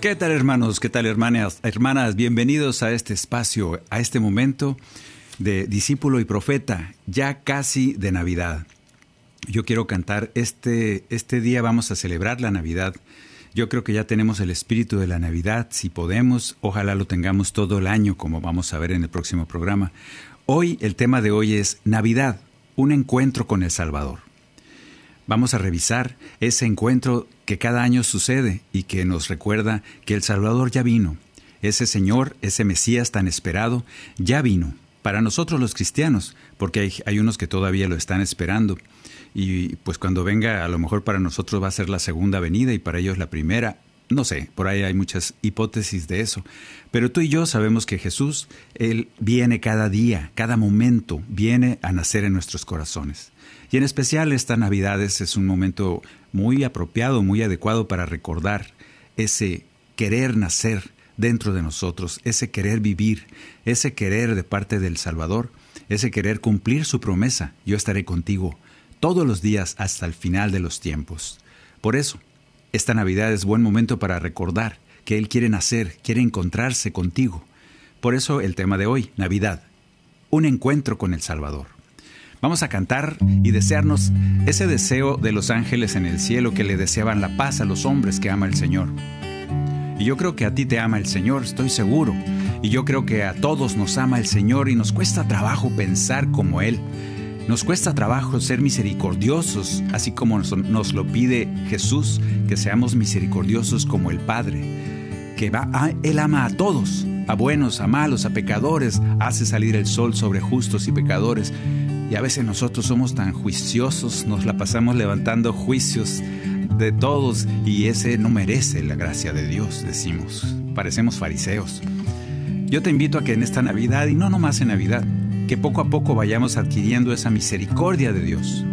¿Qué tal hermanos? ¿Qué tal hermanas? Hermanas, bienvenidos a este espacio, a este momento de discípulo y profeta, ya casi de Navidad. Yo quiero cantar, este, este día vamos a celebrar la Navidad. Yo creo que ya tenemos el espíritu de la Navidad, si podemos, ojalá lo tengamos todo el año, como vamos a ver en el próximo programa. Hoy, el tema de hoy es Navidad, un encuentro con el Salvador. Vamos a revisar ese encuentro que cada año sucede y que nos recuerda que el Salvador ya vino. Ese Señor, ese Mesías tan esperado, ya vino. Para nosotros los cristianos, porque hay, hay unos que todavía lo están esperando. Y pues cuando venga, a lo mejor para nosotros va a ser la segunda venida y para ellos la primera. No sé, por ahí hay muchas hipótesis de eso. Pero tú y yo sabemos que Jesús, Él viene cada día, cada momento, viene a nacer en nuestros corazones. Y en especial esta Navidades es un momento muy apropiado, muy adecuado para recordar ese querer nacer dentro de nosotros, ese querer vivir, ese querer de parte del Salvador, ese querer cumplir su promesa. Yo estaré contigo todos los días hasta el final de los tiempos. Por eso, esta Navidad es buen momento para recordar que Él quiere nacer, quiere encontrarse contigo. Por eso el tema de hoy, Navidad, un encuentro con el Salvador. Vamos a cantar y desearnos ese deseo de los ángeles en el cielo que le deseaban la paz a los hombres que ama el Señor. Y yo creo que a ti te ama el Señor, estoy seguro. Y yo creo que a todos nos ama el Señor y nos cuesta trabajo pensar como Él. Nos cuesta trabajo ser misericordiosos, así como nos, lo pide Jesús, que seamos misericordiosos como el Padre, que va a, Él ama a todos, a buenos, a malos, a pecadores, hace salir el sol sobre justos y pecadores. Y a veces nosotros somos tan juiciosos, nos la pasamos levantando juicios de todos y ese no merece la gracia de Dios, decimos. Parecemos fariseos. Yo te invito a que en esta Navidad, y no nomás en Navidad, que poco a poco vayamos adquiriendo esa misericordia de Dios.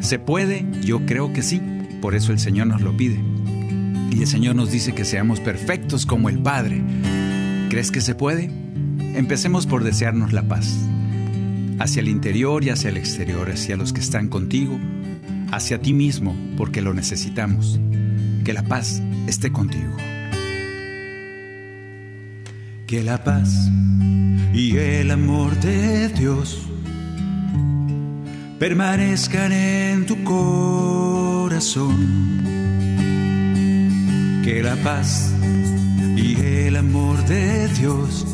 ¿Se puede? Yo creo que sí, por eso el Señor nos lo pide. Y el Señor nos dice que seamos perfectos como el Padre. ¿Crees que se puede? Empecemos por desearnos la paz, hacia el interior y hacia el exterior, hacia los que están contigo, hacia ti mismo, porque lo necesitamos. Que la paz esté contigo. Que la paz y el amor de Dios permanezcan en tu corazón. Que la paz y el amor de Dios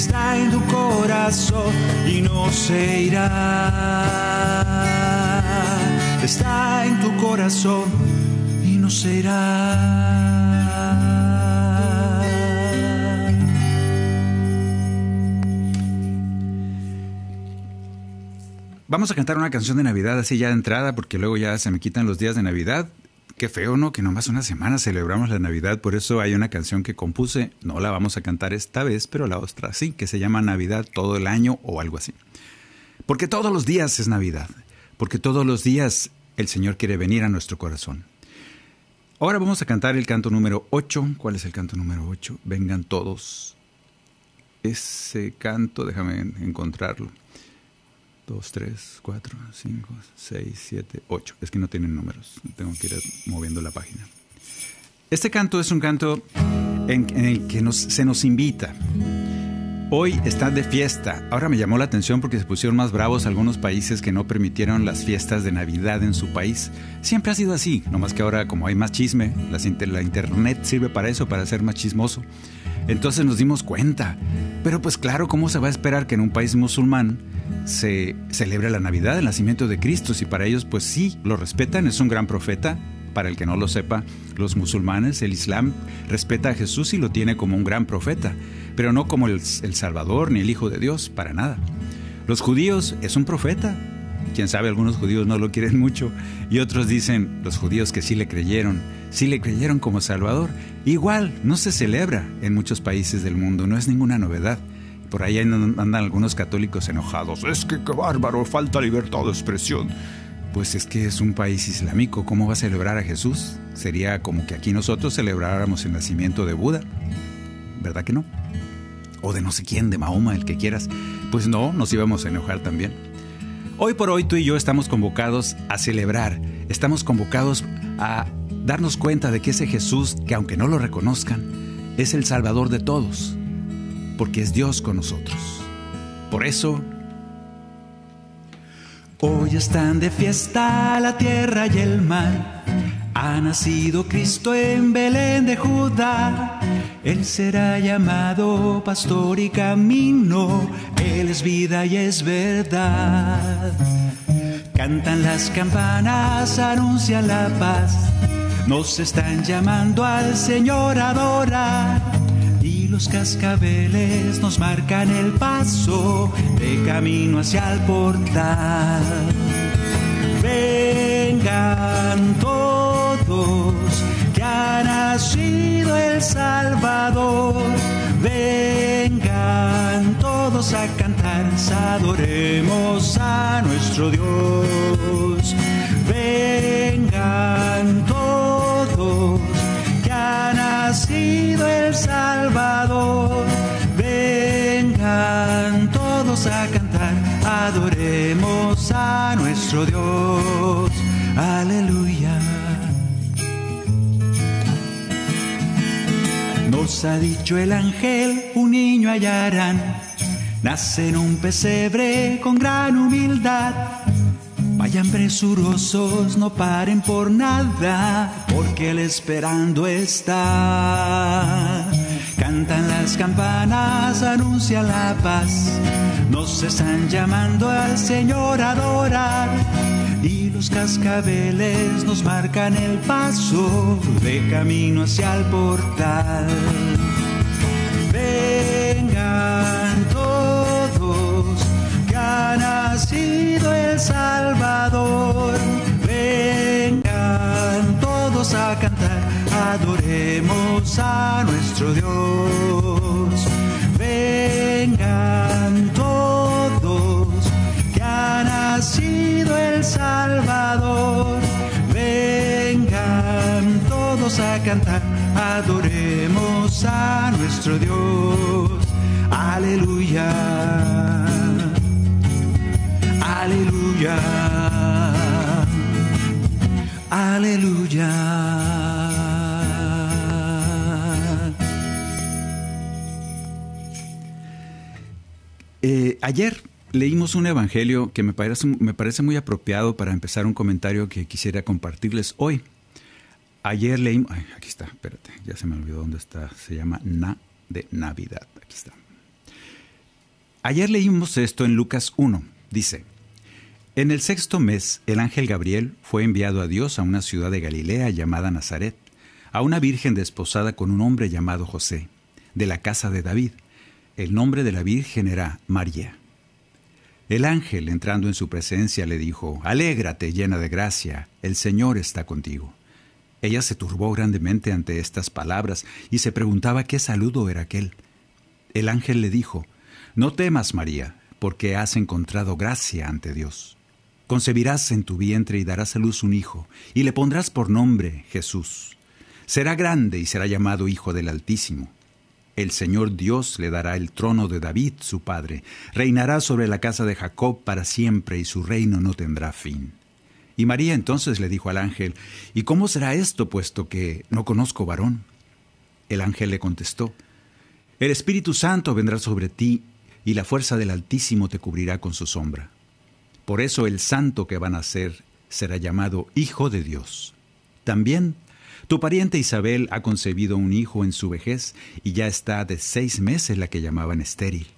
Está en tu corazón y no se irá. Está en tu corazón y no se irá. Vamos a cantar una canción de Navidad así ya de entrada, porque luego ya se me quitan los días de Navidad. Qué feo, ¿no? Que nomás una semana celebramos la Navidad, por eso hay una canción que compuse, no la vamos a cantar esta vez, pero la otra sí, que se llama Navidad todo el año o algo así. Porque todos los días es Navidad. porque todos los días el Señor quiere venir a nuestro corazón. Ahora vamos a cantar el canto número 8. ¿Cuál es el canto número 8? Vengan todos. Ese canto, déjame encontrarlo. 2, 3, 4, 5, 6, 7, 8. Es que no tienen números. Tengo que ir moviendo la página. Este canto es un canto en, el que se nos invita Hoy están de fiesta. Ahora me llamó la atención porque se pusieron más bravos algunos países que no permitieron las fiestas de Navidad en su país. Siempre ha sido así, nomás que ahora como hay más chisme, la internet sirve para eso, para ser más chismoso. Entonces nos dimos cuenta. Pero pues claro, ¿cómo se va a esperar que en un país musulmán se celebre la Navidad, el nacimiento de Cristo? Si para ellos pues sí, lo respetan, es un gran profeta, para el que no lo sepa, los musulmanes, el Islam, respeta a Jesús y lo tiene como un gran profeta, pero no como el, Salvador ni el Hijo de Dios, para nada. Los judíos es un profeta. Quién sabe, algunos judíos no lo quieren mucho y otros dicen, los judíos que sí le creyeron, sí le creyeron como Salvador. Igual, no se celebra en muchos países del mundo, no es ninguna novedad. Por ahí andan algunos católicos enojados. Es que qué bárbaro, falta libertad de expresión. Pues es que es un país islámico, ¿cómo va a celebrar a Jesús? Sería como que aquí nosotros celebráramos el nacimiento de Buda. ¿Verdad que no? O de no sé quién, de Mahoma, el que quieras. Pues no, nos íbamos a enojar también. Hoy por hoy tú y yo estamos convocados a celebrar, estamos convocados a darnos cuenta de que ese Jesús, que aunque no lo reconozcan, es el Salvador de todos, porque es Dios con nosotros. Por eso Hoy están de fiesta la tierra y el mar. Ha nacido Cristo en Belén de Judá. Él será llamado pastor y camino. Él es vida y es verdad. Cantan las campanas, anuncian la paz. Nos están llamando al Señor a adorar los cascabeles nos marcan el paso de camino hacia el portal. Vengan todos, que ha nacido el Salvador. Vengan todos a cantar, adoremos a nuestro Dios. Vengan todos ha nacido el Salvador. Vengan todos a cantar, adoremos a nuestro Dios. Aleluya. Nos ha dicho el ángel, un niño hallarán, nace en un pesebre con gran humildad Vayan presurosos, no paren por nada, porque Él esperando está. Cantan las campanas, anuncia la paz, nos están llamando al Señor a adorar. Y los cascabeles nos marcan el paso de camino hacia el portal. Vengan ha nacido el Salvador. Vengan todos a cantar, adoremos a nuestro Dios. Vengan todos, que ha nacido el Salvador. Vengan todos a cantar, adoremos a nuestro Dios. Aleluya. Aleluya. Aleluya. Eh, ayer leímos un evangelio que me parece, muy apropiado para empezar un comentario que quisiera compartirles hoy. Ayer leímos, aquí está, espérate, ya se me olvidó dónde está, se llama Na de Navidad, aquí está. Ayer leímos esto en Lucas 1, dice, en el sexto mes, el ángel Gabriel fue enviado a Dios a una ciudad de Galilea llamada Nazaret, a una virgen desposada con un hombre llamado José, de la casa de David. El nombre de la virgen era María. El ángel, entrando en su presencia, le dijo, Alégrate, llena de gracia, el Señor está contigo. Ella se turbó grandemente ante estas palabras y se preguntaba qué saludo era aquel. El ángel le dijo, No temas, María, porque has encontrado gracia ante Dios. Concebirás en tu vientre y darás a luz un hijo, y le pondrás por nombre Jesús. Será grande y será llamado Hijo del Altísimo. El Señor Dios le dará el trono de David, su padre. Reinará sobre la casa de Jacob para siempre, y su reino no tendrá fin. Y María entonces le dijo al ángel, ¿Y cómo será esto, puesto que no conozco varón? El ángel le contestó, El Espíritu Santo vendrá sobre ti, y la fuerza del Altísimo te cubrirá con su sombra. Por eso el santo que van a ser será llamado Hijo de Dios. También tu pariente Isabel ha concebido un hijo en su vejez y ya está de seis meses la que llamaban estéril,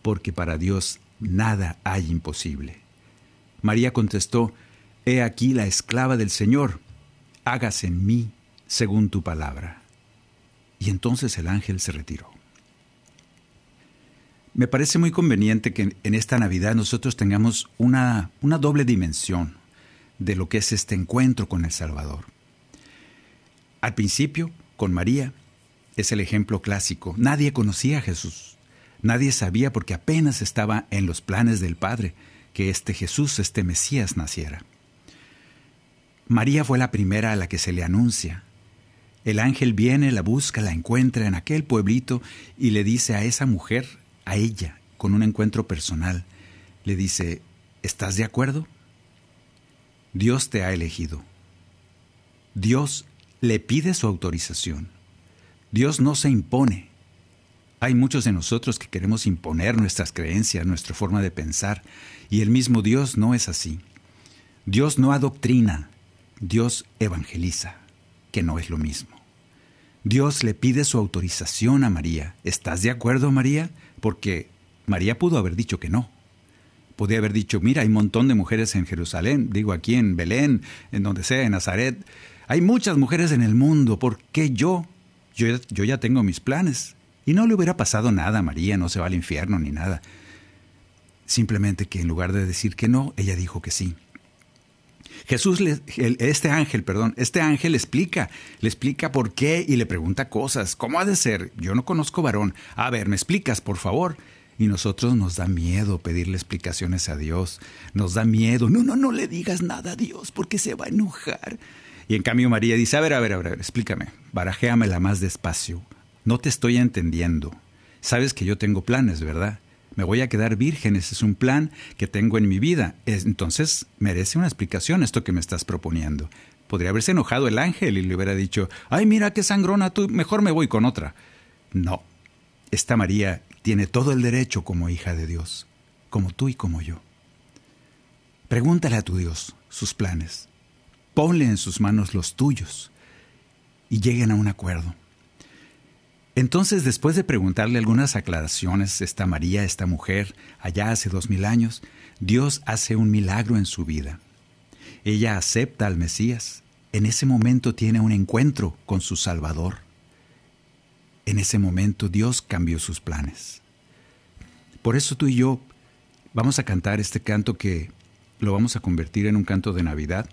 porque para Dios nada hay imposible. María contestó, He aquí la esclava del Señor, hágase en mí según tu palabra. Y entonces el ángel se retiró. Me parece muy conveniente que en esta Navidad nosotros tengamos una, una doble dimensión de lo que es este encuentro con el Salvador. Al principio, con María, es el ejemplo clásico. Nadie conocía a Jesús. Nadie sabía porque apenas estaba en los planes del Padre que este Jesús, este Mesías, naciera. María fue la primera a la que se le anuncia. El ángel viene, la busca, la encuentra en aquel pueblito y le dice a esa mujer, a ella con un encuentro personal. Le dice, ¿estás de acuerdo? Dios te ha elegido. Dios le pide su autorización. Dios no se impone. Hay muchos de nosotros que queremos imponer nuestras creencias, nuestra forma de pensar, y el mismo Dios no es así. Dios no adoctrina, Dios evangeliza, que no es lo mismo. Dios le pide su autorización a María. ¿Estás de acuerdo, María? Porque María pudo haber dicho que no. Podía haber dicho, mira, hay un montón de mujeres en Jerusalén, digo aquí en Belén, en donde sea, en Nazaret. Hay muchas mujeres en el mundo, ¿por qué yo? Yo, yo ya tengo mis planes. Y no le hubiera pasado nada a María, no se va al infierno ni nada. Simplemente que en lugar de decir que no, ella dijo que sí. Jesús, le, este ángel, perdón, este ángel le explica, le explica por qué y le pregunta cosas. ¿Cómo ha de ser? Yo no conozco varón. A ver, ¿me explicas, por favor? Y nosotros nos da miedo pedirle explicaciones a Dios. Nos da miedo. No, no, no le digas nada a Dios porque se va a enojar. Y en cambio María dice, a ver, a ver, a ver, explícame. Barajéamela más despacio. No te estoy entendiendo. Sabes que yo tengo planes, ¿verdad? Me voy a quedar virgen, ese es un plan que tengo en mi vida. Entonces merece una explicación esto que me estás proponiendo. Podría haberse enojado el ángel y le hubiera dicho, ay, mira qué sangrona tú, mejor me voy con otra. No, esta María tiene todo el derecho como hija de Dios, como tú y como yo. Pregúntale a tu Dios sus planes, ponle en sus manos los tuyos y lleguen a un acuerdo. Entonces, después de preguntarle algunas aclaraciones, esta María, esta mujer, allá hace dos mil años, Dios hace un milagro en su vida. Ella acepta al Mesías. En ese momento tiene un encuentro con su Salvador. En ese momento Dios cambió sus planes. Por eso tú y yo vamos a cantar este canto que lo vamos a convertir en un canto de Navidad,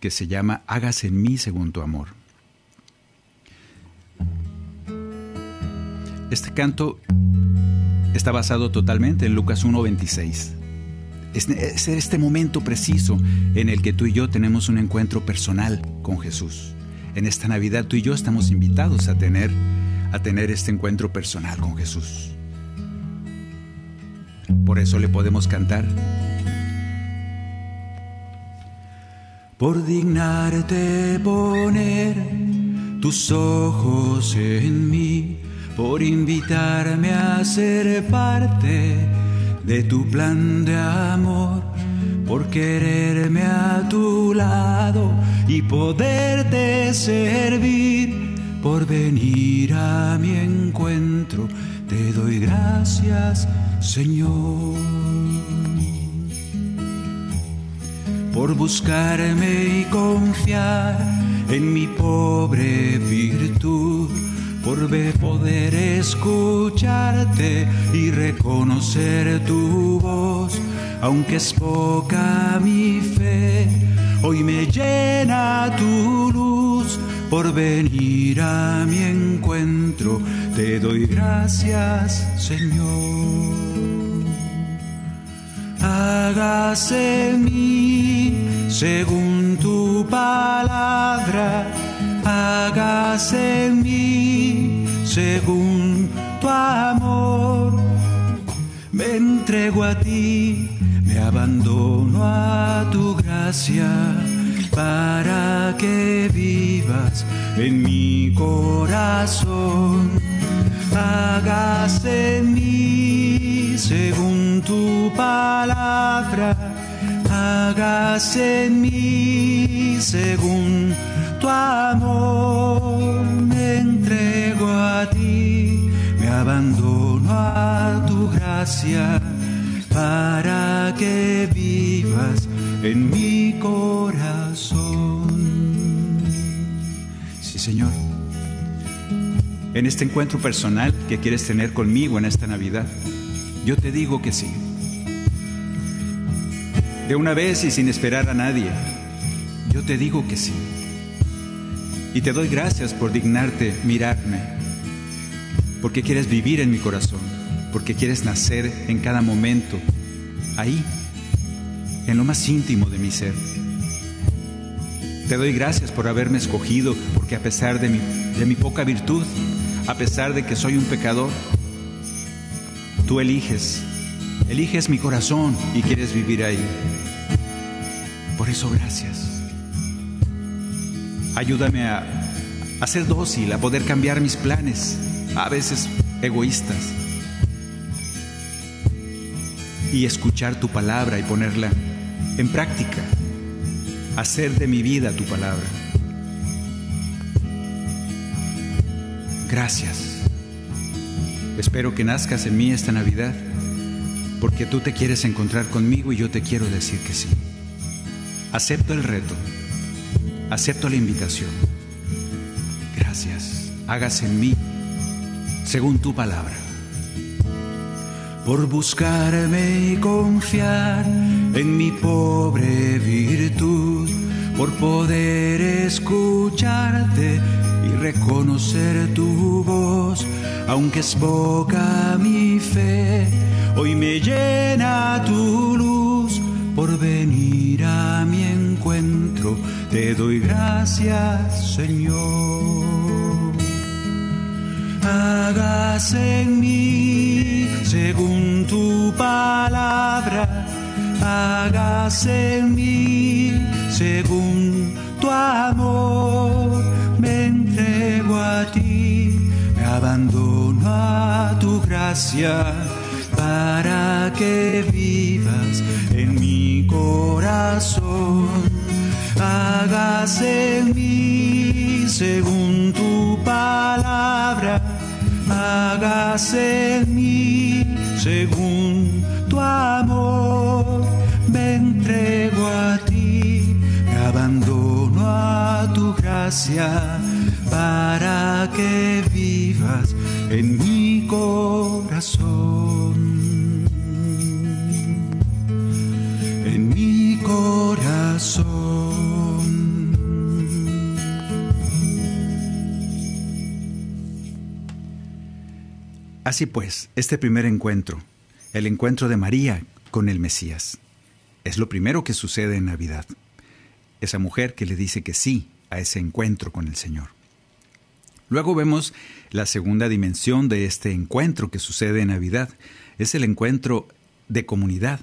que se llama Hágase en mí según tu amor. Este canto está basado totalmente en Lucas 1.26. Es este momento preciso en el que tú y yo tenemos un encuentro personal con Jesús. En esta Navidad tú y yo estamos invitados a tener, a tener este encuentro personal con Jesús. Por eso le podemos cantar. Por dignarte poner tus ojos en mí por invitarme a ser parte de tu plan de amor, por quererme a tu lado y poderte servir, por venir a mi encuentro. Te doy gracias, Señor. Por buscarme y confiar en mi pobre virtud por poder escucharte y reconocer tu voz, aunque es poca mi fe, hoy me llena tu luz. Por venir a mi encuentro, te doy gracias Señor. Hágase en mí según tu palabra, hágase en mí según tu amor. Me entrego a ti, me abandono a tu gracia para que vivas en mi corazón. Hágase en mí según tu palabra, hágase en mí según tu amor. Me entrego a ti, me abandono a tu gracia para que vivas en mi corazón. Sí, Señor. En este encuentro personal que quieres tener conmigo en esta Navidad, yo te digo que sí. De una vez y sin esperar a nadie, yo te digo que sí. Y te doy gracias por dignarte mirarme, porque quieres vivir en mi corazón, porque quieres nacer en cada momento, ahí, en lo más íntimo de mi ser. Te doy gracias por haberme escogido, porque a pesar de mi, de mi poca virtud, a pesar de que soy un pecador, tú eliges, eliges mi corazón y quieres vivir ahí. Por eso gracias. Ayúdame a, ser dócil, a poder cambiar mis planes, a veces egoístas, y escuchar tu palabra y ponerla en práctica, hacer de mi vida tu palabra. Gracias. Espero que nazcas en mí esta Navidad, porque tú te quieres encontrar conmigo y yo te quiero decir que sí. Acepto el reto, acepto la invitación. Gracias. Hágase en mí según tu palabra. Por buscarme y confiar en mi pobre virtud, por poder escucharte y reconocer tu voz, aunque es poca mi fe, hoy me llena tu luz por venir a mi encuentro. Te doy gracias, Señor. Hágase en mí según tu palabra, hágase en mí según tu amor. Me entrego a ti, me abandono a tu gracia para que vivas en mi corazón. Hágase en mí según tu palabra, hágase en mí según tu amor. Me entrego a ti, me abandono a tu gracia para que vivas en mi corazón. En mi corazón. Así pues, este primer encuentro, el encuentro de María con el Mesías, es lo primero que sucede en Navidad. Esa mujer que le dice que sí a ese encuentro con el Señor. Luego vemos la segunda dimensión de este encuentro que sucede en Navidad. Es el encuentro de comunidad.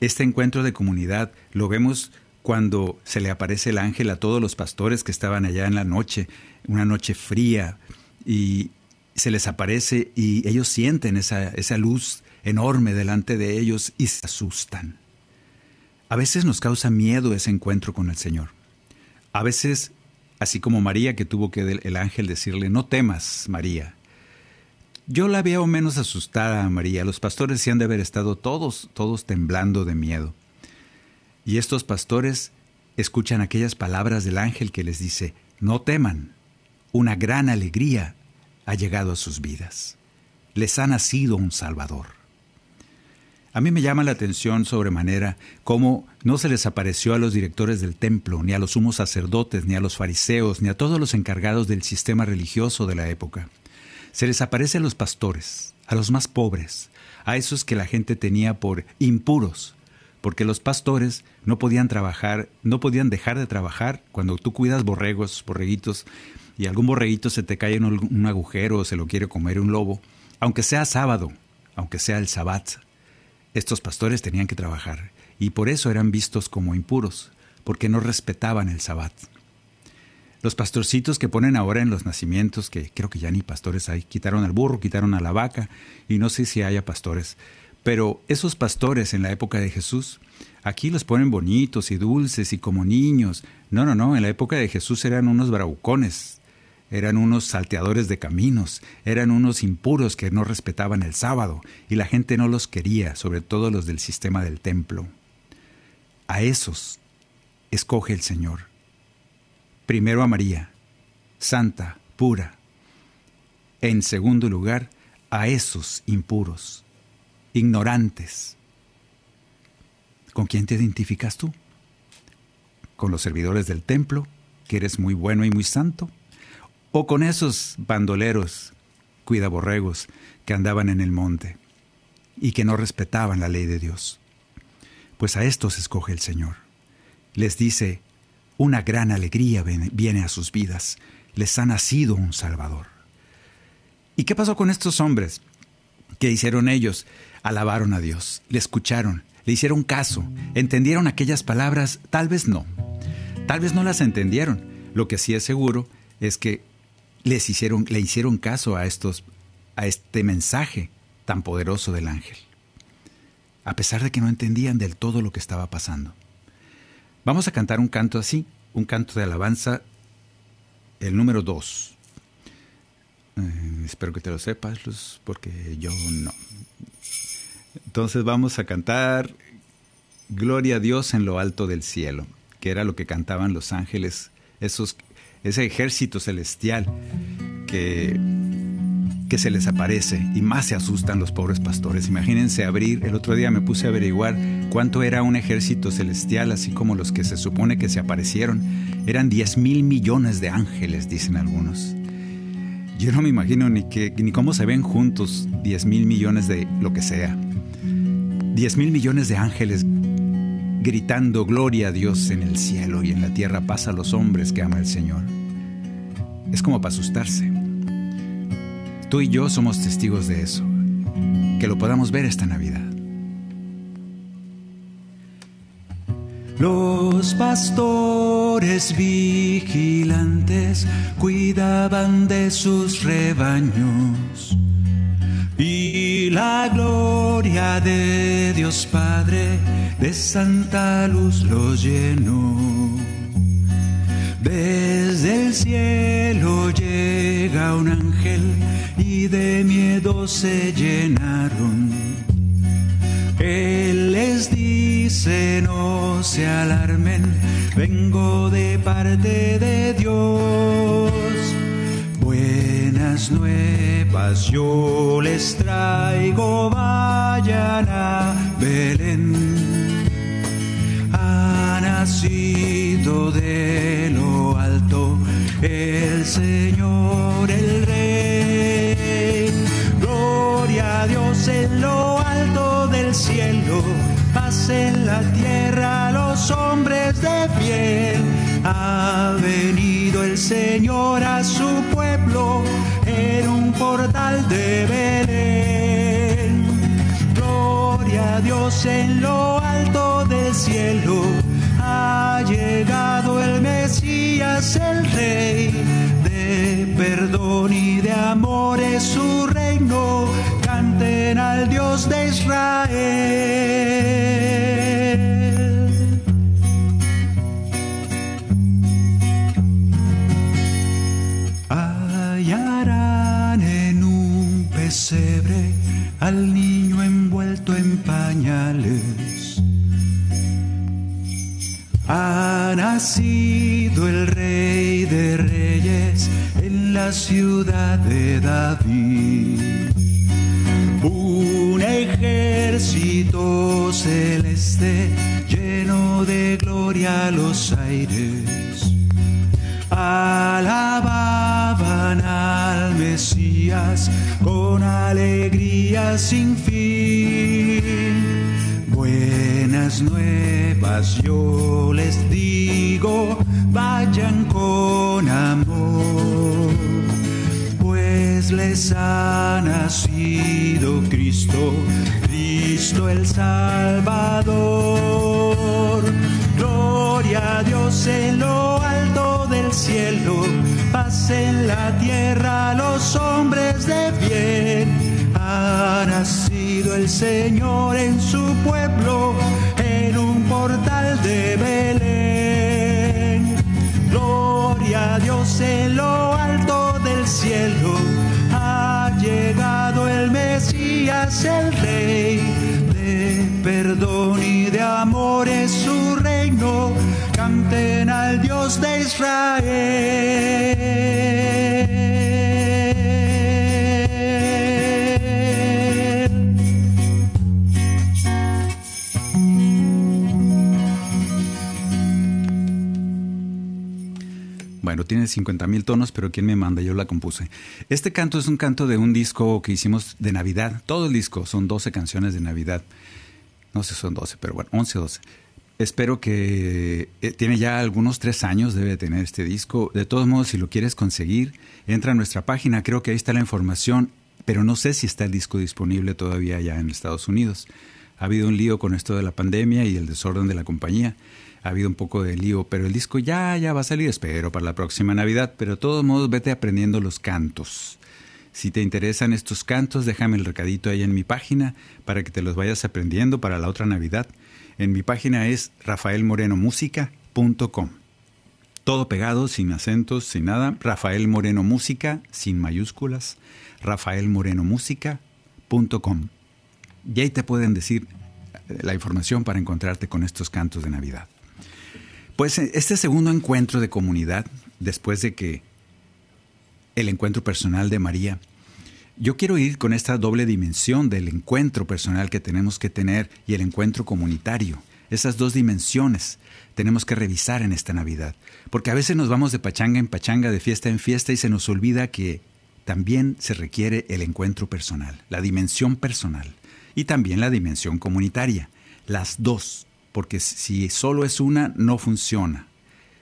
Este encuentro de comunidad lo vemos cuando se le aparece el ángel a todos los pastores que estaban allá en la noche, una noche fría, y se les aparece y ellos sienten esa, esa luz enorme delante de ellos y se asustan. A veces nos causa miedo ese encuentro con el Señor. A veces, así como María que tuvo que el ángel decirle, no temas, María. Yo la veo menos asustada a María. Los pastores sí han de haber estado todos, todos temblando de miedo. Y estos pastores escuchan aquellas palabras del ángel que les dice, no teman, una gran alegría ha llegado a sus vidas. Les ha nacido un Salvador. A mí me llama la atención sobremanera cómo no se les apareció a los directores del templo, ni a los sumos sacerdotes, ni a los fariseos, ni a todos los encargados del sistema religioso de la época, Se les aparece a los pastores, a los más pobres, a esos que la gente tenía por impuros, porque los pastores no podían trabajar, no podían dejar de trabajar. Cuando tú cuidas borregos, borreguitos, y algún borreguito se te cae en un agujero o se lo quiere comer un lobo, aunque sea sábado, aunque sea el sabbat, estos pastores tenían que trabajar y por eso eran vistos como impuros, porque no respetaban el sabbat. Los pastorcitos que ponen ahora en los nacimientos, que creo que ya ni pastores hay, quitaron al burro, quitaron a la vaca, y no sé si haya pastores, pero esos pastores en la época de Jesús, aquí los ponen bonitos y dulces y como niños. No, no, no, en la época de Jesús eran unos bravucones, eran unos salteadores de caminos, eran unos impuros que no respetaban el sábado, y la gente no los quería, sobre todo los del sistema del templo. A esos escoge el Señor Primero a María, santa, pura. En segundo lugar, a esos impuros, ignorantes. ¿Con quién te identificas tú? ¿Con los servidores del templo, que eres muy bueno y muy santo? ¿O con esos bandoleros, cuidaborregos, que andaban en el monte y que no respetaban la ley de Dios? Pues a estos escoge el Señor. Les dice, una gran alegría viene a sus vidas. Les ha nacido un Salvador. ¿Y qué pasó con estos hombres? ¿Qué hicieron ellos? Alabaron a Dios, le escucharon, le hicieron caso, entendieron aquellas palabras, tal vez no. Tal vez no las entendieron. Lo que sí es seguro es que les hicieron, le hicieron caso a estos, a este mensaje tan poderoso del ángel. A pesar de que no entendían del todo lo que estaba pasando. Vamos a cantar un canto así, un canto de alabanza, el número 2. Eh, espero que te lo sepas, Luz, porque yo no. Entonces vamos a cantar Gloria a Dios en lo alto del cielo, que era lo que cantaban los ángeles, esos, ese ejército celestial que que se les aparece y más se asustan los pobres pastores. Imagínense abrir, el otro día me puse a averiguar cuánto era un ejército celestial, así como los que se supone que se aparecieron. Eran 10 mil millones de ángeles, dicen algunos. Yo no me imagino ni, que, ni cómo se ven juntos 10 mil millones de lo que sea. 10 mil millones de ángeles gritando gloria a Dios en el cielo y en la tierra paz a los hombres que ama el Señor. Es como para asustarse. Tú y yo somos testigos de eso. Que lo podamos ver esta Navidad. Los pastores vigilantes cuidaban de sus rebaños y la gloria de Dios Padre de santa luz los llenó. Desde el cielo llega un ángel y de miedo se llenaron. Él les dice no se alarmen, vengo de parte de Dios. Buenas nuevas yo les traigo, vayan a Belén. Ha nacido de lo alto el Señor, el Dios en lo alto del cielo, paz en la tierra los hombres de pie. Ha venido el Señor a su pueblo en un portal de Belén. Gloria a Dios en lo alto del cielo, ha llegado el Mesías, el Rey de perdón y de amor es su reino canten al Dios de Israel. Nacido el rey de reyes en la ciudad de David un ejército celeste lleno de gloria a los aires. Alababan al Mesías con alegría sin fin. Buenas nuevas yo les digo, vayan con amor, pues les ha nacido Cristo, Cristo el Salvador. Gloria a Dios en lo alto del cielo, paz en la tierra a los hombres de bien. Ha nacido el Señor en su pueblo, El Rey de perdón y de amor es su reino, canten al Dios de Israel. Tiene 50 mil tonos, pero ¿quién me manda? Yo la compuse. Este canto es un canto de un disco que hicimos de Navidad. Todo el disco son 12 canciones de Navidad. No sé si son 12, pero bueno, 11 o 12. Espero que eh, tiene ya algunos tres años, debe tener este disco. De todos modos, si lo quieres conseguir, entra a nuestra página. Creo que ahí está la información, pero no sé si está el disco disponible todavía ya en Estados Unidos. Ha habido un lío con esto de la pandemia y el desorden de la compañía ha habido un poco de lío, pero el disco ya, ya va a salir, espero, para la próxima Navidad, pero de todos modos vete aprendiendo los cantos. Si te interesan estos cantos, déjame el recadito ahí en mi página para que te los vayas aprendiendo para la otra Navidad. En mi página es rafaelmorenomusica.com. Todo pegado, sin acentos, sin nada. Rafael Moreno Música, sin mayúsculas. rafaelmorenomusica.com. Y ahí te pueden decir la información para encontrarte con estos cantos de Navidad. Pues este segundo encuentro de comunidad, después de que el encuentro personal de María, yo quiero ir con esta doble dimensión del encuentro personal que tenemos que tener y el encuentro comunitario. Esas dos dimensiones tenemos que revisar en esta Navidad, porque a veces nos vamos de pachanga en pachanga, de fiesta en fiesta y se nos olvida que también se requiere el encuentro personal, la dimensión personal y también la dimensión comunitaria, las dos porque si solo es una, no funciona.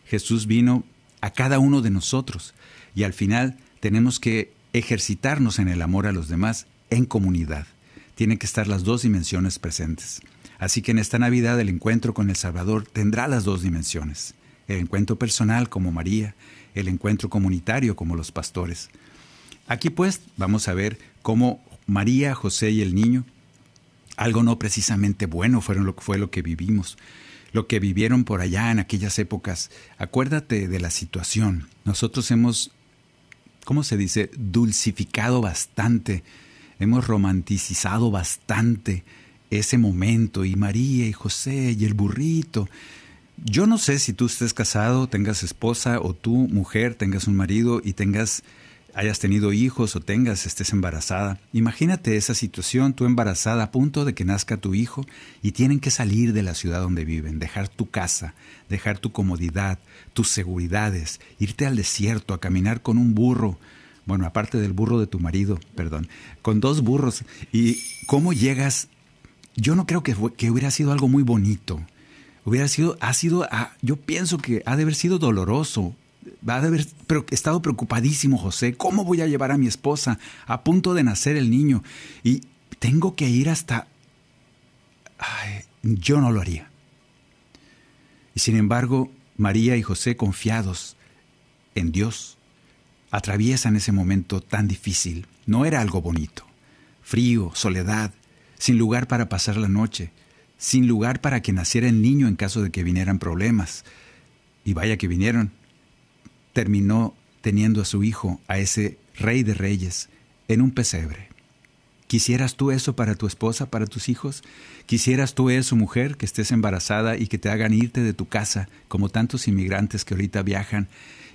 Jesús vino a cada uno de nosotros y al final tenemos que ejercitarnos en el amor a los demás en comunidad. Tienen que estar las dos dimensiones presentes. Así que en esta Navidad el encuentro con el Salvador tendrá las dos dimensiones. El encuentro personal como María, el encuentro comunitario como los pastores. Aquí pues vamos a ver cómo María, José y el niño algo no precisamente bueno fueron lo fue lo que vivimos, lo que vivieron por allá en aquellas épocas. Acuérdate de la situación. Nosotros hemos, ¿cómo se dice?, dulcificado bastante, hemos romanticizado bastante ese momento y María y José y el burrito. Yo no sé si tú estés casado, tengas esposa o tú, mujer, tengas un marido y tengas hayas tenido hijos o tengas, estés embarazada. Imagínate esa situación, tú embarazada a punto de que nazca tu hijo y tienen que salir de la ciudad donde viven, dejar tu casa, dejar tu comodidad, tus seguridades, irte al desierto a caminar con un burro, bueno, aparte del burro de tu marido, perdón, con dos burros. ¿Y cómo llegas? Yo no creo que, que hubiera sido algo muy bonito. Hubiera sido, ha sido, ah, yo pienso que ha de haber sido doloroso, Va a haber estado preocupadísimo José. ¿Cómo voy a llevar a mi esposa a punto de nacer el niño? Y tengo que ir hasta... Ay, yo no lo haría. Y sin embargo, María y José, confiados en Dios, atraviesan ese momento tan difícil. No era algo bonito. Frío, soledad, sin lugar para pasar la noche, sin lugar para que naciera el niño en caso de que vinieran problemas. Y vaya que vinieron terminó teniendo a su hijo, a ese rey de reyes, en un pesebre. ¿Quisieras tú eso para tu esposa, para tus hijos? ¿Quisieras tú eso, mujer, que estés embarazada y que te hagan irte de tu casa, como tantos inmigrantes que ahorita viajan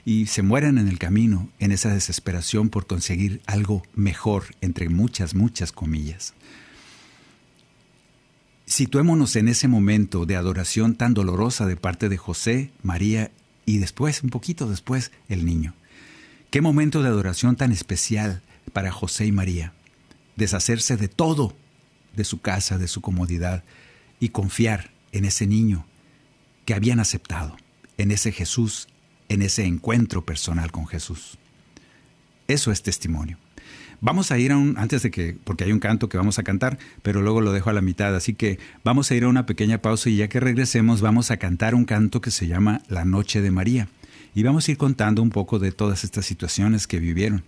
y se mueren en el camino en esa desesperación por conseguir algo mejor, entre muchas, muchas comillas? Situémonos en ese momento de adoración tan dolorosa de parte de José, María y después, un poquito después, el niño. Qué momento de adoración tan especial para José y María, deshacerse de todo, de su casa, de su comodidad, y confiar en ese niño que habían aceptado, en ese Jesús, en ese encuentro personal con Jesús. Eso es testimonio. Vamos a ir a un, antes de que, porque hay un canto que vamos a cantar, pero luego lo dejo a la mitad, así que vamos a ir a una pequeña pausa y ya que regresemos vamos a cantar un canto que se llama La Noche de María. Y vamos a ir contando un poco de todas estas situaciones que vivieron.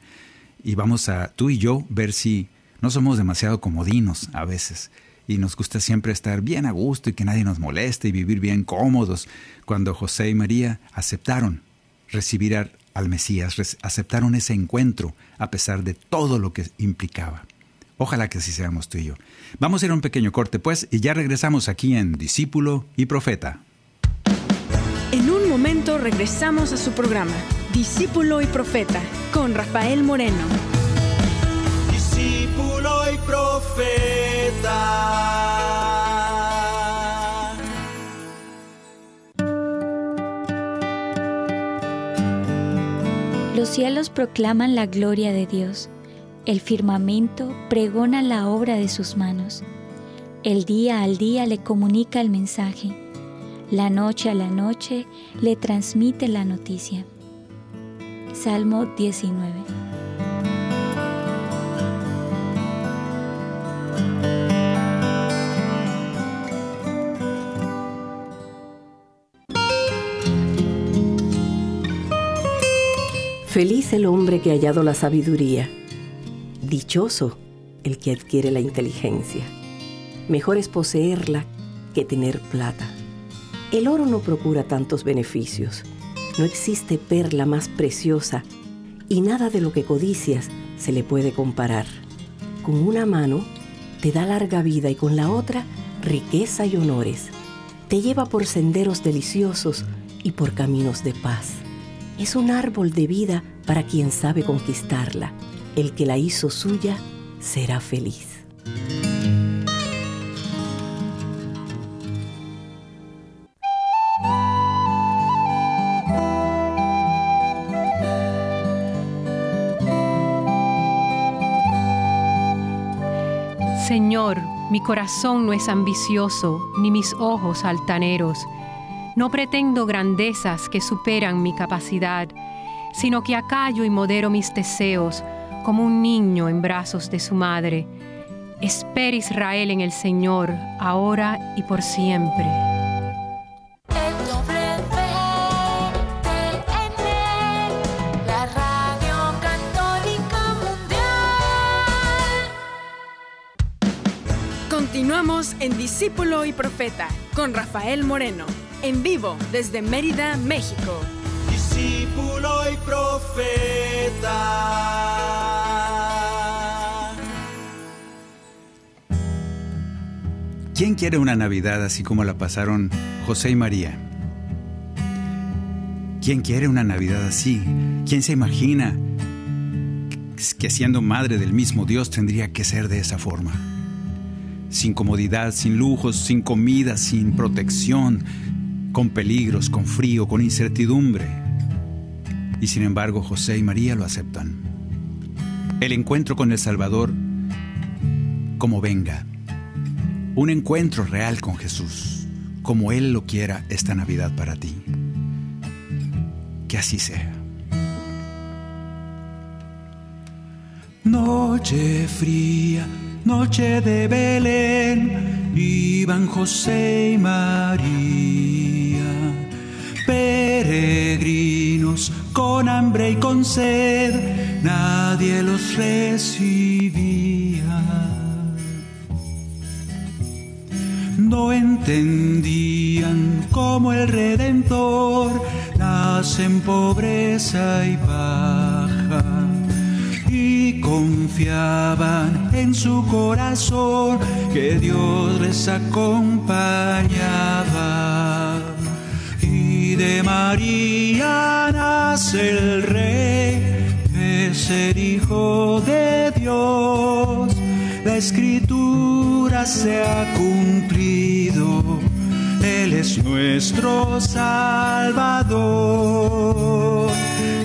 Y vamos a, tú y yo, ver si no somos demasiado comodinos a veces. Y nos gusta siempre estar bien a gusto y que nadie nos moleste y vivir bien cómodos. Cuando José y María aceptaron recibir al Mesías, aceptaron ese encuentro a pesar de todo lo que implicaba. Ojalá que así seamos tú y yo. Vamos a ir a un pequeño corte, pues, y ya regresamos aquí en Discípulo y Profeta. En un momento regresamos a su programa, Discípulo y Profeta, con Rafael Moreno. Discípulo y Profeta. Cielos proclaman la gloria de Dios, el firmamento pregona la obra de sus manos, el día al día le comunica el mensaje la noche a la noche le transmite la noticia. Salmo 19. Feliz el hombre que ha hallado la sabiduría. Dichoso el que adquiere la inteligencia. Mejor es poseerla que tener plata el oro no procura tantos beneficios. No existe perla más preciosa y nada de lo que codicias se le puede comparar. Con una mano te da larga vida y con la otra riqueza y honores. Te lleva por senderos deliciosos y por caminos de paz. Es un árbol de vida para quien sabe conquistarla. El que la hizo suya será feliz. Señor, mi corazón no es ambicioso, ni mis ojos altaneros. No pretendo grandezas que superan mi capacidad, sino que acallo y modero mis deseos como un niño en brazos de su madre. Espera Israel en el Señor, ahora y por siempre. Continuamos en Discípulo y Profeta con Rafael Moreno, en vivo desde Mérida, México. Discípulo y Profeta. ¿Quién quiere una Navidad así como la pasaron José y María? ¿Quién quiere una Navidad así? ¿Quién se imagina que siendo madre del mismo Dios tendría que ser de esa forma? sin comodidad, sin lujos, sin comida, sin protección, con peligros, con frío, con incertidumbre. Y sin embargo José y María lo aceptan. El encuentro con el Salvador como venga. Un encuentro real con Jesús, como Él lo quiera esta Navidad para ti. Que así sea. Noche fría noche de Belén, iban José y María, peregrinos con hambre y con sed, nadie los recibía. No entendían cómo el Redentor nace en pobreza y baja y confiaban en su corazón que Dios les acompañaba. María nace el Rey, es el Hijo de Dios. La escritura se ha cumplido, Él es nuestro Salvador.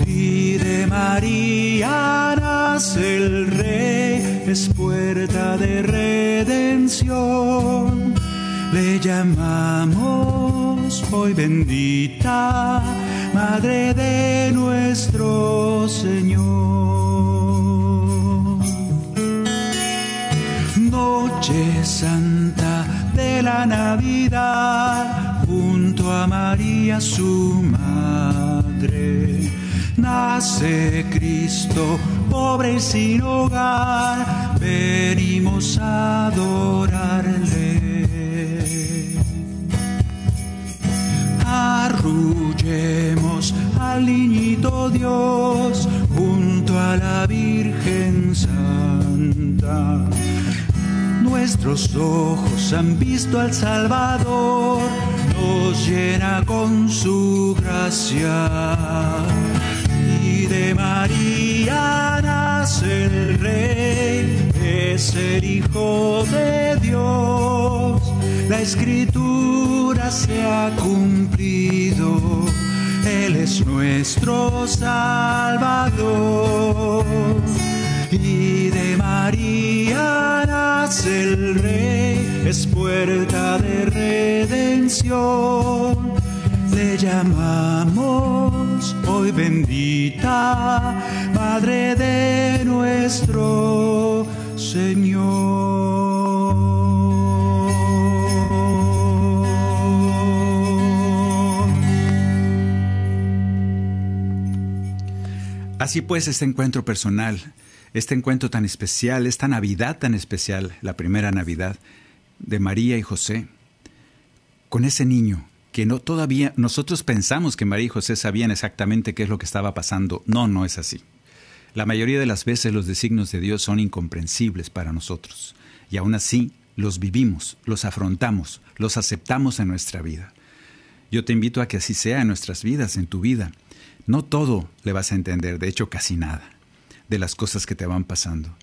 Y de María nace el rey, es puerta de redención. Le llamamos hoy bendita, Madre de nuestro Señor. Noche Santa de la Navidad, junto a María su Madre nace Cristo, pobre sin hogar, venimos a adorarle. Arrullemos al niñito Dios junto a la Virgen Santa. Nuestros ojos han visto al Salvador, nos llena con su gracia de María nace el Rey, es el Hijo de Dios. La escritura se ha cumplido, Él es nuestro Salvador. Y de María nace el Rey, es puerta de redención. Le llamamos hoy bendita, Madre de nuestro Señor. Así pues, este encuentro personal, este encuentro tan especial, esta Navidad tan especial, la primera Navidad de María y José, con ese niño que no todavía nosotros pensamos que María y José sabían exactamente qué es lo que estaba pasando. No, no es así. La mayoría de las veces los designios de Dios son incomprensibles para nosotros y aún así los vivimos, los afrontamos, los aceptamos en nuestra vida. Yo te invito a que así sea en nuestras vidas, en tu vida. No todo le vas a entender, de hecho casi nada, de las cosas que te van pasando.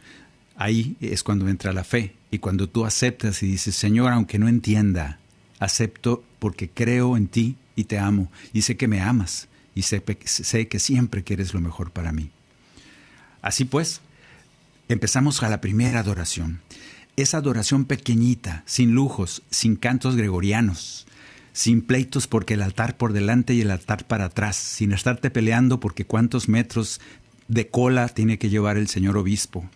Ahí es cuando entra la fe y cuando tú aceptas y dices, Señor, aunque no entienda, acepto porque creo en ti y te amo y sé que me amas y sé, sé que siempre quieres lo mejor para mí. Así pues, empezamos a la primera adoración. Esa adoración pequeñita, sin lujos, sin cantos gregorianos, sin pleitos porque el altar por delante y el altar para atrás, sin estarte peleando porque cuántos metros de cola tiene que llevar el señor obispo.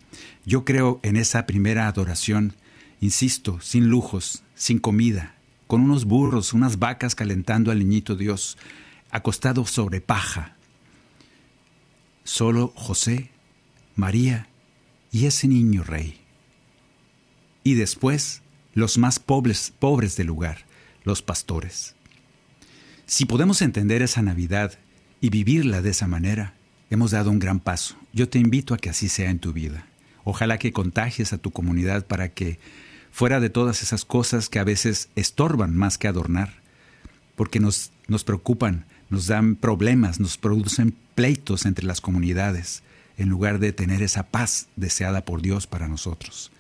Yo creo en esa primera adoración, insisto, sin lujos, sin comida, con unos burros, unas vacas calentando al niñito Dios, acostado sobre paja. Solo José, María y ese niño rey. Y después los más pobres, pobres del lugar, los pastores. Si podemos entender esa Navidad y vivirla de esa manera, hemos dado un gran paso. Yo te invito a que así sea en tu vida. Ojalá que contagies a tu comunidad para que fuera de todas esas cosas que a veces estorban más que adornar, porque nos, nos preocupan, nos dan problemas, nos producen pleitos entre las comunidades, en lugar de tener esa paz deseada por Dios para nosotros.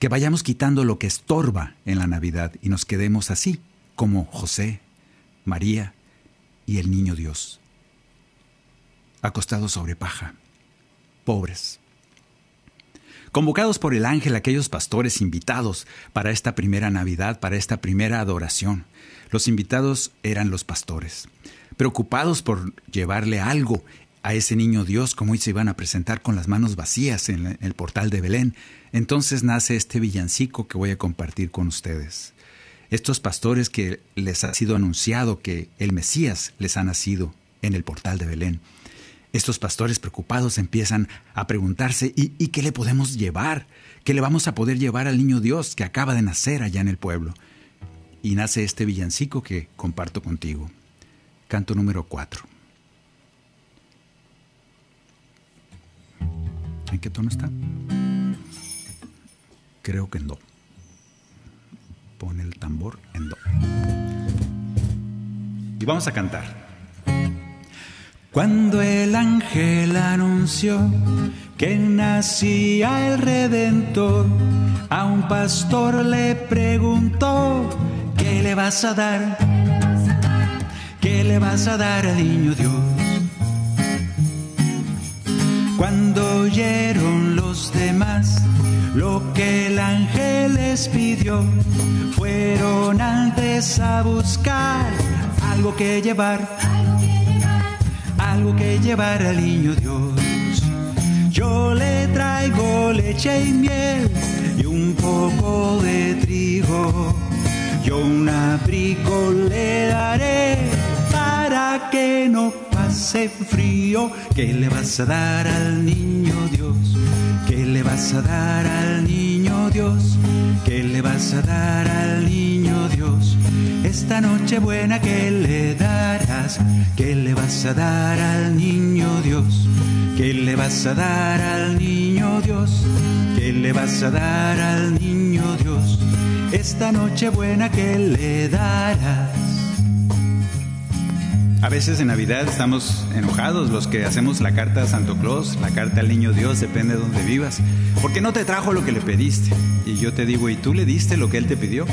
Que vayamos quitando lo que estorba en la Navidad y nos quedemos así, como José, María y el niño Dios, acostados sobre paja, pobres, convocados por el ángel aquellos pastores invitados para esta primera Navidad, para esta primera adoración. Los invitados eran los pastores, preocupados por llevarle algo a ese niño Dios, como hoy se iban a presentar con las manos vacías en el portal de Belén. Entonces nace este villancico que voy a compartir con ustedes. Estos pastores que les ha sido anunciado que el Mesías les ha nacido en el portal de Belén. Estos pastores preocupados empiezan a preguntarse, ¿y, qué le podemos llevar? ¿Qué le vamos a poder llevar al niño Dios que acaba de nacer allá en el pueblo? Y nace este villancico que comparto contigo. Canto número 4. ¿En qué tono está? Creo que en do. Pone el tambor en do. Y vamos a cantar. Cuando el ángel anunció que nacía el Redentor, a un pastor le preguntó, ¿qué le vas a dar? ¿Qué le vas a dar niño Dios? Cuando oyeron los demás lo que el ángel les pidió, fueron antes a buscar algo que llevar, algo que llevar al niño Dios. Yo le traigo leche y miel y un poco de trigo. Yo un abrigo le daré para que no frío. ¿Qué le vas a dar al niño Dios? ¿Qué le vas a dar al niño Dios? ¿Qué le vas a dar al niño Dios? Esta noche buena que le darás, ¿qué le vas a dar al niño Dios? ¿Qué le vas a dar al niño Dios? ¿Qué le vas a dar al niño Dios? Esta noche buena que le darás. A veces en Navidad estamos enojados los que hacemos la carta a Santo Claus, la carta al Niño Dios, depende de dónde vivas, porque no te trajo lo que le pediste. Y yo te digo, ¿y tú le diste lo que él te pidió?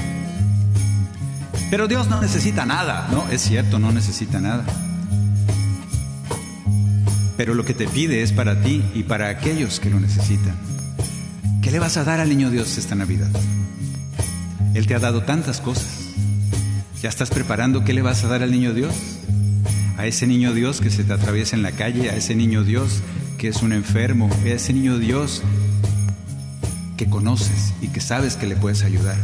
Pero Dios no necesita nada, ¿no? Es cierto, no necesita nada. Pero lo que te pide es para ti y para aquellos que lo necesitan. ¿Qué le vas a dar al Niño Dios esta Navidad? Él te ha dado tantas cosas. ¿Ya estás preparando qué le vas a dar al Niño Dios? A ese niño Dios que se te atraviesa en la calle, a ese niño Dios que es un enfermo, a ese niño Dios que conoces y que sabes que le puedes ayudar.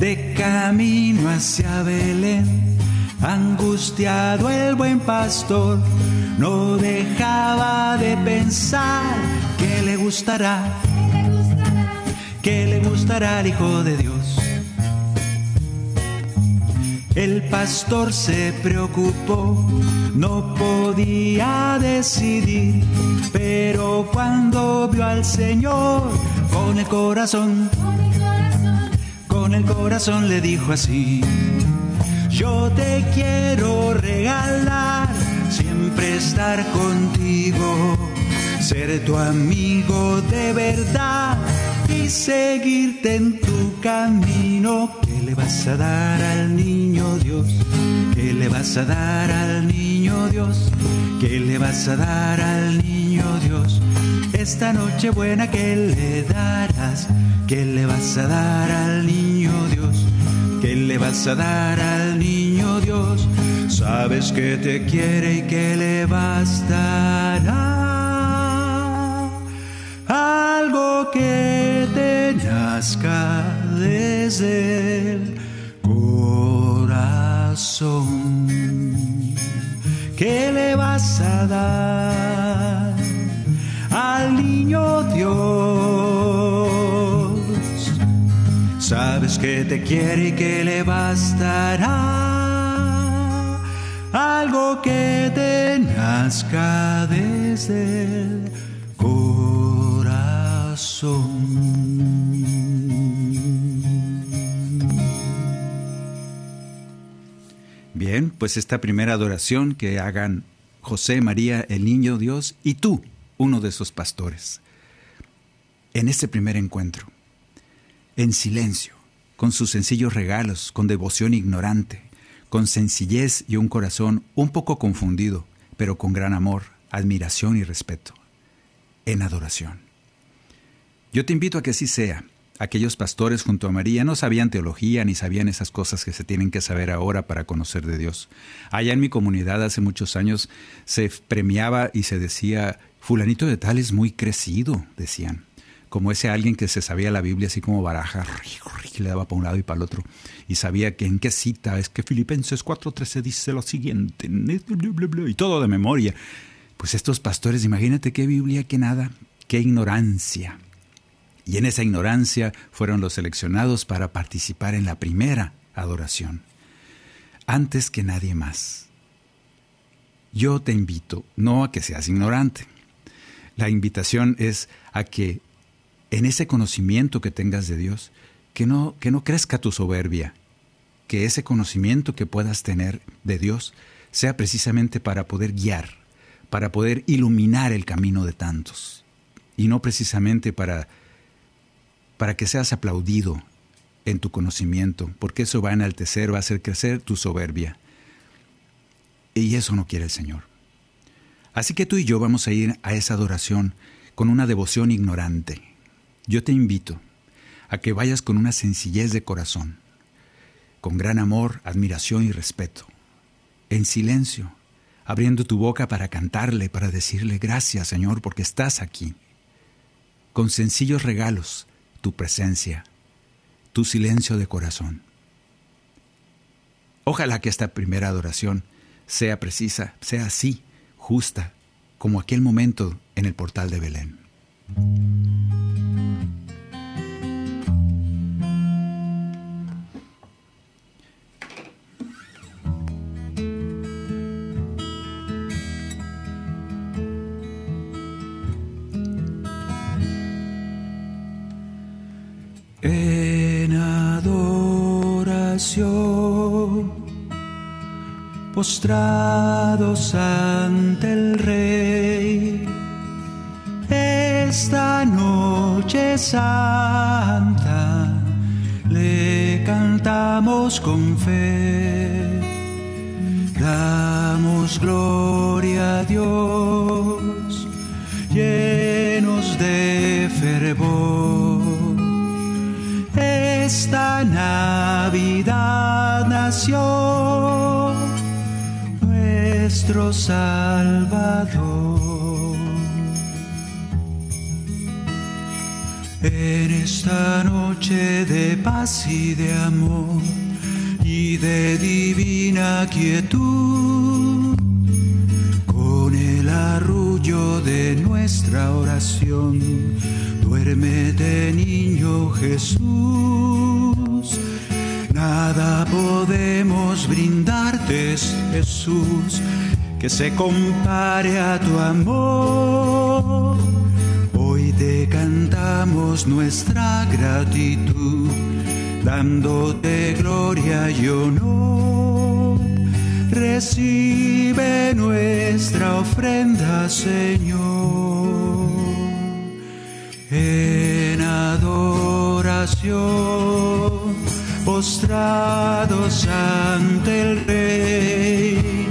De camino hacia Belén, angustiado el buen pastor, no dejaba de pensar que le gustará, que le gustará al Hijo de Dios. El pastor se preocupó, no podía decidir, pero cuando vio al Señor con el corazón, con el corazón le dijo así, yo te quiero regalar, siempre estar contigo, ser tu amigo de verdad y seguirte en tu camino. ¿Qué le vas a dar al niño Dios? ¿Qué le vas a dar al niño Dios? ¿Qué le vas a dar al niño Dios? Esta noche buena que le darás, ¿qué le vas a dar al niño Dios? ¿Qué le vas a dar al niño Dios? Sabes que te quiere y que le bastará algo que te nazca desde el corazón. ¿Qué le vas a dar al niño Dios? Sabes que te quiere y que le bastará algo que te nazca desde el Bien, pues esta primera adoración que hagan José, María, el Niño Dios y tú, uno de esos pastores. En este primer encuentro, en silencio, con sus sencillos regalos, con devoción ignorante, con sencillez y un corazón un poco confundido, pero con gran amor, admiración y respeto, en adoración. Yo te invito a que así sea. Aquellos pastores junto a María no sabían teología ni sabían esas cosas que se tienen que saber ahora para conocer de Dios. Allá en mi comunidad hace muchos años se premiaba y se decía, fulanito de tal es muy crecido, decían. Como ese alguien que se sabía la Biblia así como baraja, le daba para un lado y para el otro. Y sabía que en qué cita, es que Filipenses 4.13 dice lo siguiente, y todo de memoria. Pues estos pastores, imagínate qué Biblia, qué nada, qué ignorancia. Y en esa ignorancia fueron los seleccionados para participar en la primera adoración, antes que nadie más. Yo te invito no a que seas ignorante. La invitación es a que en ese conocimiento que tengas de Dios, que no, que no crezca tu soberbia, que ese conocimiento que puedas tener de Dios sea precisamente para poder guiar, para poder iluminar el camino de tantos, y no precisamente para para que seas aplaudido en tu conocimiento, porque eso va a enaltecer, va a hacer crecer tu soberbia. Y eso no quiere el Señor. Así que tú y yo vamos a ir a esa adoración con una devoción ignorante. Yo te invito a que vayas con una sencillez de corazón, con gran amor, admiración y respeto, en silencio, abriendo tu boca para cantarle, para decirle gracias Señor porque estás aquí, con sencillos regalos, tu presencia, tu silencio de corazón. Ojalá que esta primera adoración sea precisa, sea así, justa, como aquel momento en el portal de Belén. Adoración, postrados ante el Rey, esta noche santa le cantamos con fe, damos gloria a Dios, llenos de fervor esta Navidad nació nuestro Salvador. En esta noche de paz y de amor y de divina quietud, con el arrullo de nuestra oración, Duérmete niño Jesús, nada podemos brindarte Jesús que se compare a tu amor. Hoy te cantamos nuestra gratitud, dándote gloria y honor. Recibe nuestra ofrenda, Señor en adoración, postrados ante el Rey.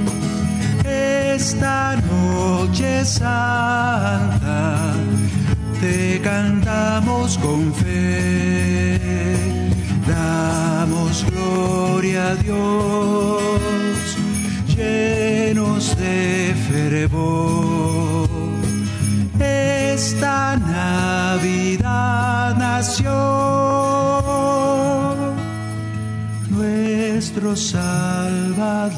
Esta noche santa te cantamos con fe, damos gloria a Dios, llenos de fervor esta Navidad nació nuestro Salvador.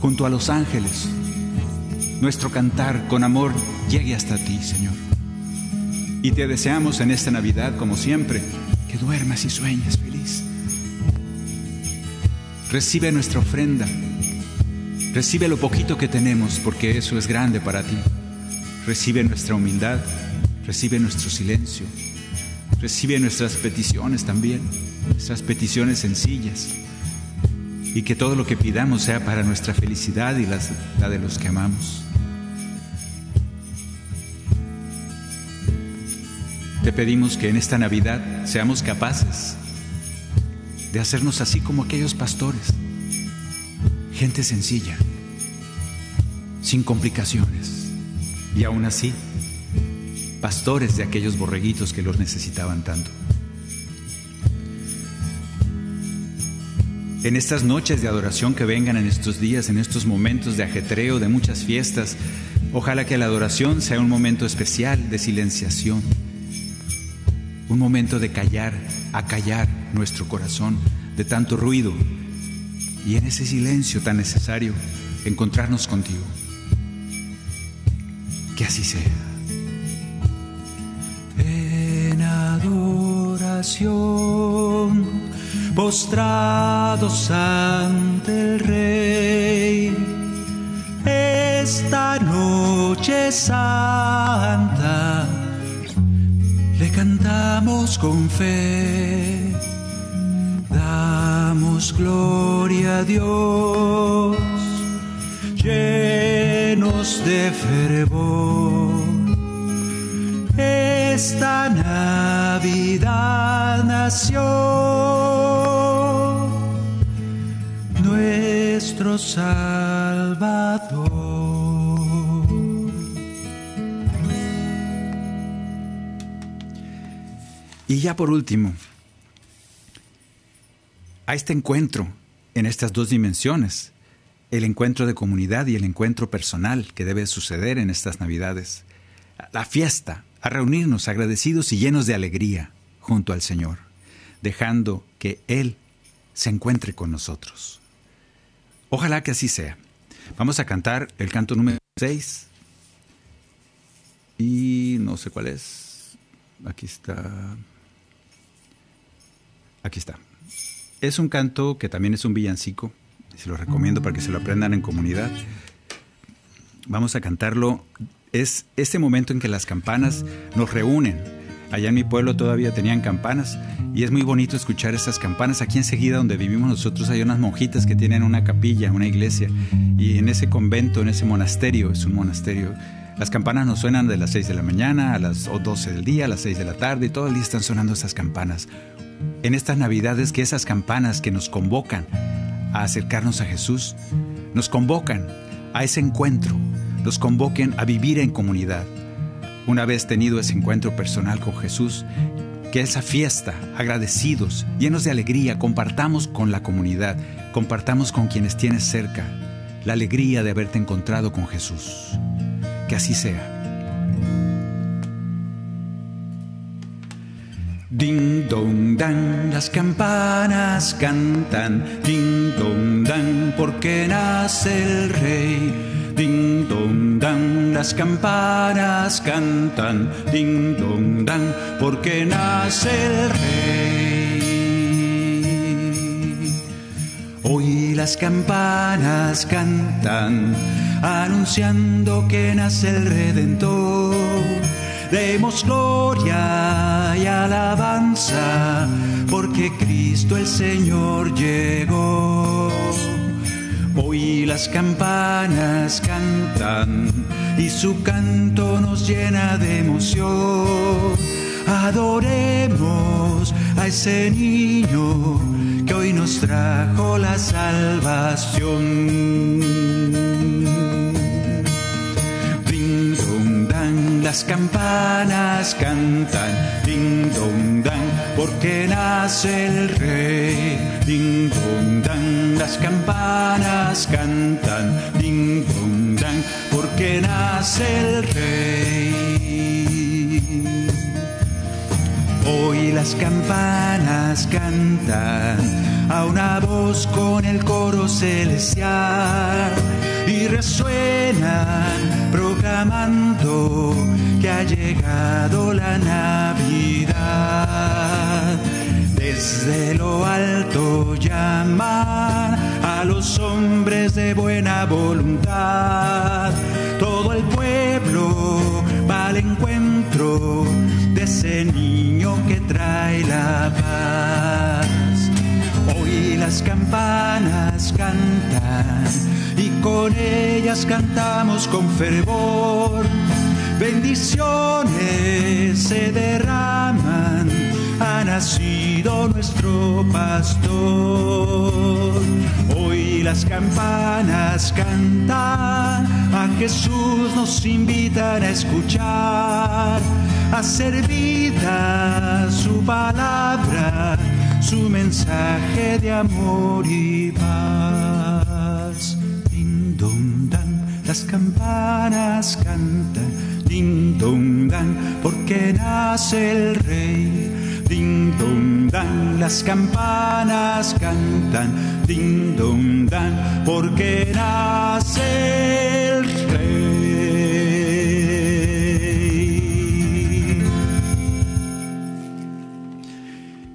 Junto a los ángeles, nuestro cantar con amor llegue hasta ti, Señor. Y te deseamos en esta Navidad, como siempre, que duermas y sueñes feliz. Recibe nuestra ofrenda Recibe lo poquito que tenemos porque eso es grande para ti. Recibe nuestra humildad, recibe nuestro silencio, recibe nuestras peticiones también, nuestras peticiones sencillas. Y que todo lo que pidamos sea para nuestra felicidad y la de los que amamos. Te pedimos que en esta Navidad seamos capaces de hacernos así como aquellos pastores gente sencilla, sin complicaciones, y aún así, pastores de aquellos borreguitos que los necesitaban tanto. En estas noches de adoración que vengan en estos días, en estos momentos de ajetreo, de muchas fiestas, ojalá que la adoración sea un momento especial de silenciación, un momento de callar, acallar nuestro corazón de tanto ruido, y en ese silencio tan necesario encontrarnos contigo. Que así sea. En adoración, postrados ante el Rey, esta noche santa, le cantamos con fe Damos gloria a Dios, llenos de fervor. Esta Navidad nació nuestro Salvador. Y ya por último, a este encuentro en estas dos dimensiones, el encuentro de comunidad y el encuentro personal que debe suceder en estas Navidades, la fiesta, a reunirnos agradecidos y llenos de alegría junto al Señor, dejando que Él se encuentre con nosotros. Ojalá que así sea. Vamos a cantar el canto número 6 y no sé cuál es. Aquí está. Aquí está. Es un canto que también es un villancico. Se lo recomiendo para que se lo aprendan en comunidad. Vamos a cantarlo. Es este momento en que las campanas nos reúnen. Allá en mi pueblo todavía tenían campanas y es muy bonito escuchar esas campanas. Aquí enseguida donde vivimos nosotros hay unas monjitas que tienen una capilla, una iglesia y en ese convento, en ese monasterio, es un monasterio, las campanas nos suenan de las 6 de la mañana a las 12 del día, a las 6 de la tarde y todo el día están sonando esas campanas en estas Navidades que esas campanas que nos convocan a acercarnos a Jesús, nos convocan a ese encuentro, nos convoquen a vivir en comunidad. Una vez tenido ese encuentro personal con Jesús, que esa fiesta, agradecidos, llenos de alegría, compartamos con la comunidad, compartamos con quienes tienes cerca la alegría de haberte encontrado con Jesús. Que así sea. Ding dong dan, las campanas cantan, ding dong dan, porque nace el rey. Ding dong dan, las campanas cantan, ding dong dan, porque nace el rey. Hoy las campanas cantan, anunciando que nace el redentor demos gloria y alabanza, porque Cristo el Señor llegó. Hoy las campanas cantan y su canto nos llena de emoción. Adoremos a ese niño que hoy nos trajo la salvación. Las campanas cantan, ding dong dan, porque nace el rey. Ding dong dan, las campanas cantan, ding dong dan, porque nace el rey. Hoy las campanas cantan a una voz con el coro celestial y resuenan proclamando que ha llegado la Navidad. Desde lo alto llaman a los hombres de buena voluntad. Todo el pueblo va al encuentro de ese niño que trae la paz. Campanas cantan y con ellas cantamos con fervor. Bendiciones se derraman, ha nacido nuestro pastor. Hoy las campanas cantan, a Jesús nos invitan a escuchar, a servir su palabra, su mensaje de amor y paz. Ding dong dan, las campanas cantan, dong dan, porque nace el rey. Ding dong dan, las campanas cantan, ding dong dan, porque nace el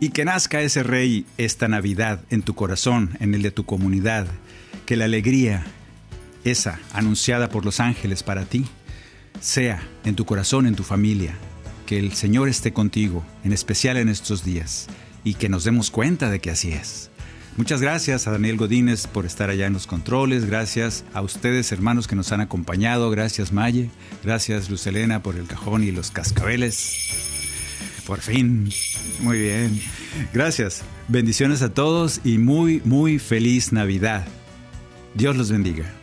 Y que nazca ese rey esta Navidad en tu corazón, en el de tu comunidad. Que la alegría, esa anunciada por los ángeles para ti, sea en tu corazón, en tu familia. Que el Señor esté contigo, en especial en estos días, y que nos demos cuenta de que así es. Muchas gracias a Daniel Godínez por estar allá en los controles. Gracias a ustedes, hermanos, que nos han acompañado. Gracias, Maye. Gracias, Lucelena, por el cajón y los cascabeles. Por fin. Muy bien. Gracias. Bendiciones a todos y muy, muy feliz Navidad. Dios los bendiga.